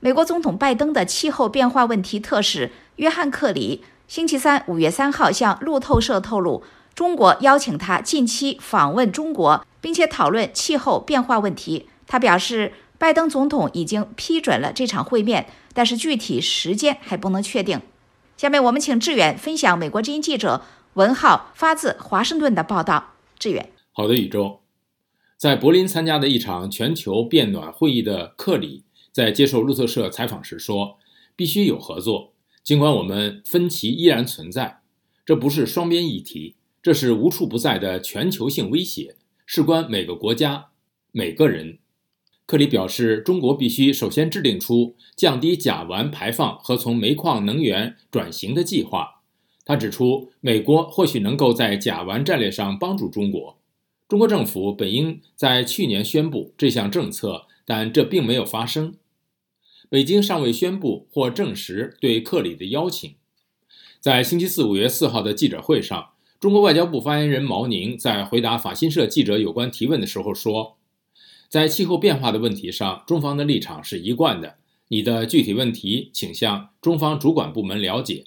美国总统拜登的气候变化问题特使约翰·克里星期三五月三号向路透社透露，中国邀请他近期访问中国，并且讨论气候变化问题。他表示，拜登总统已经批准了这场会面，但是具体时间还不能确定。下面我们请志远分享美国之音记者文浩发自华盛顿的报道。志远，好的，宇宙，在柏林参加的一场全球变暖会议的克里。在接受路透社采访时说：“必须有合作，尽管我们分歧依然存在。这不是双边议题，这是无处不在的全球性威胁，事关每个国家、每个人。”克里表示，中国必须首先制定出降低甲烷排放和从煤矿能源转型的计划。他指出，美国或许能够在甲烷战略上帮助中国。中国政府本应在去年宣布这项政策，但这并没有发生。北京尚未宣布或证实对克里的邀请。在星期四五月四号的记者会上，中国外交部发言人毛宁在回答法新社记者有关提问的时候说：“在气候变化的问题上，中方的立场是一贯的。你的具体问题，请向中方主管部门了解。”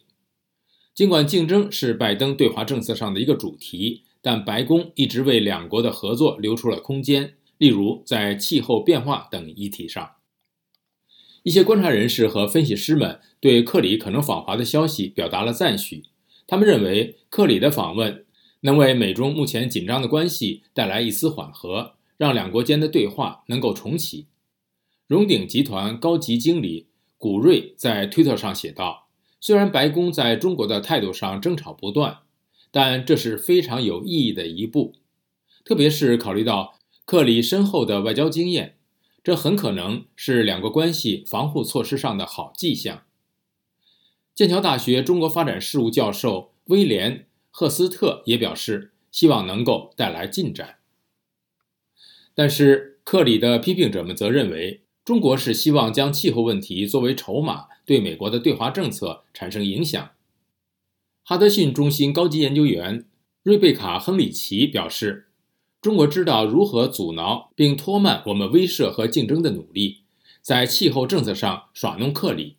尽管竞争是拜登对华政策上的一个主题，但白宫一直为两国的合作留出了空间，例如在气候变化等议题上。一些观察人士和分析师们对克里可能访华的消息表达了赞许。他们认为，克里的访问能为美中目前紧张的关系带来一丝缓和，让两国间的对话能够重启。荣鼎集团高级经理古瑞在推特上写道：“虽然白宫在中国的态度上争吵不断，但这是非常有意义的一步，特别是考虑到克里深厚的外交经验。”这很可能是两国关系防护措施上的好迹象。剑桥大学中国发展事务教授威廉·赫斯特也表示，希望能够带来进展。但是，克里的批评者们则认为，中国是希望将气候问题作为筹码，对美国的对华政策产生影响。哈德逊中心高级研究员瑞贝卡·亨里奇表示。中国知道如何阻挠并拖慢我们威慑和竞争的努力，在气候政策上耍弄克里。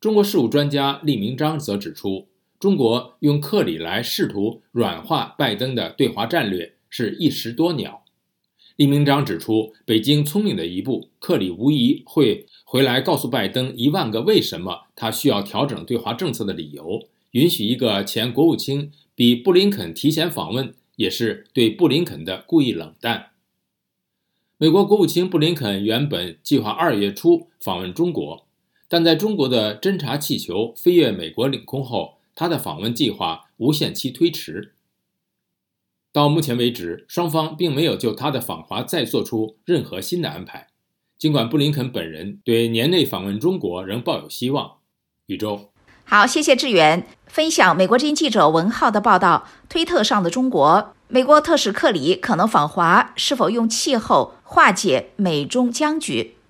中国事务专家厉明章则指出，中国用克里来试图软化拜登的对华战略是一石多鸟。厉明章指出，北京聪明的一步，克里无疑会回来告诉拜登一万个为什么他需要调整对华政策的理由，允许一个前国务卿比布林肯提前访问。也是对布林肯的故意冷淡。美国国务卿布林肯原本计划二月初访问中国，但在中国的侦察气球飞越美国领空后，他的访问计划无限期推迟。到目前为止，双方并没有就他的访华再做出任何新的安排。尽管布林肯本人对年内访问中国仍抱有希望。宇宙。好，谢谢志远分享美国之音记者文浩的报道。推特上的中国，美国特使克里可能访华，是否用气候化解美中僵局？